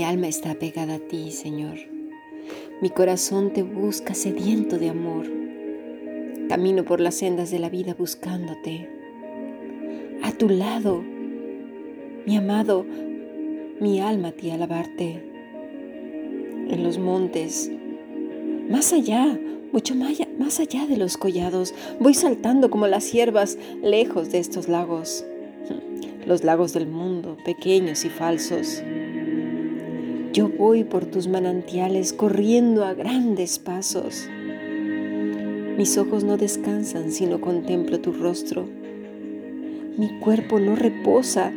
Mi alma está pegada a ti, Señor. Mi corazón te busca sediento de amor. Camino por las sendas de la vida buscándote. A tu lado, mi amado, mi alma ti alabarte. En los montes, más allá, mucho más allá de los collados, voy saltando como las hierbas lejos de estos lagos, los lagos del mundo, pequeños y falsos. Yo voy por tus manantiales corriendo a grandes pasos. Mis ojos no descansan sino contemplo tu rostro. Mi cuerpo no reposa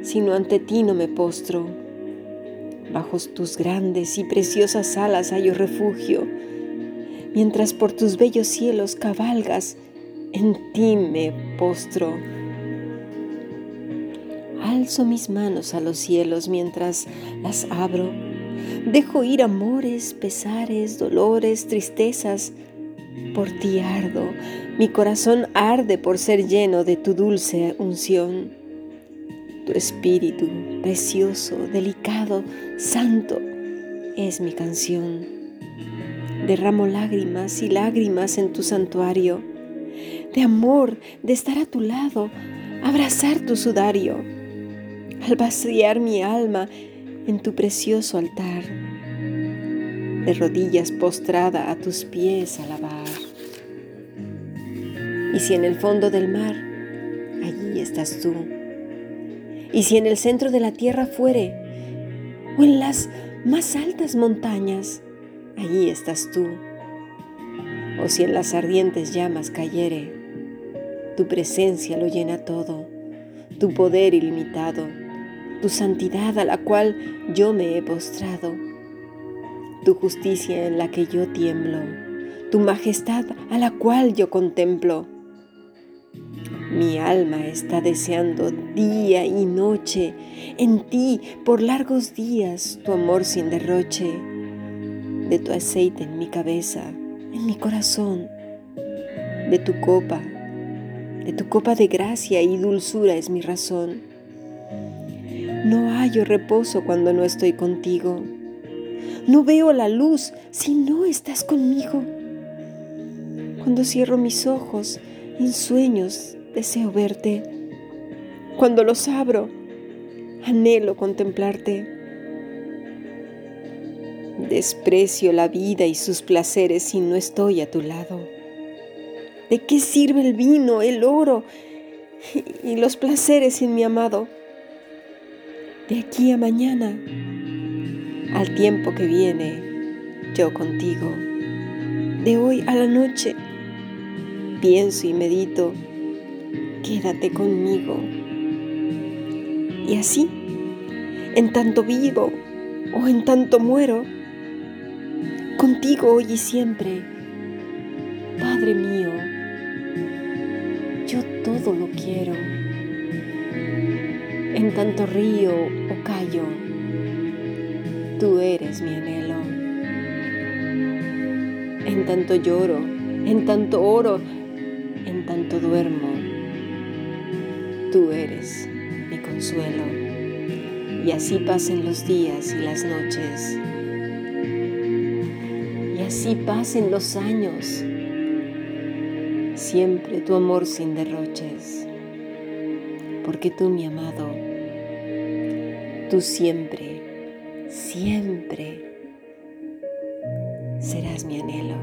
sino ante ti no me postro. Bajo tus grandes y preciosas alas hallo refugio. Mientras por tus bellos cielos cabalgas, en ti me postro. Alzo mis manos a los cielos mientras las abro. Dejo ir amores, pesares, dolores, tristezas. Por ti ardo, mi corazón arde por ser lleno de tu dulce unción. Tu espíritu, precioso, delicado, santo, es mi canción. Derramo lágrimas y lágrimas en tu santuario, de amor, de estar a tu lado, abrazar tu sudario al vaciar mi alma en tu precioso altar, de rodillas postrada a tus pies alabar. Y si en el fondo del mar, allí estás tú. Y si en el centro de la tierra fuere, o en las más altas montañas, allí estás tú. O si en las ardientes llamas cayere, tu presencia lo llena todo, tu poder ilimitado tu santidad a la cual yo me he postrado, tu justicia en la que yo tiemblo, tu majestad a la cual yo contemplo. Mi alma está deseando día y noche en ti por largos días tu amor sin derroche, de tu aceite en mi cabeza, en mi corazón, de tu copa, de tu copa de gracia y dulzura es mi razón no hallo reposo cuando no estoy contigo. No veo la luz si no estás conmigo. Cuando cierro mis ojos, en sueños deseo verte. Cuando los abro, anhelo contemplarte. Desprecio la vida y sus placeres si no estoy a tu lado. ¿De qué sirve el vino, el oro y los placeres sin mi amado? De aquí a mañana, al tiempo que viene, yo contigo, de hoy a la noche, pienso y medito, quédate conmigo. Y así, en tanto vivo o en tanto muero, contigo hoy y siempre, Padre mío, yo todo lo quiero en tanto río o callo, tú eres mi anhelo. En tanto lloro, en tanto oro, en tanto duermo, tú eres mi consuelo. Y así pasen los días y las noches. Y así pasen los años. Siempre tu amor sin derroches. Porque tú, mi amado, Tú siempre, siempre serás mi anhelo.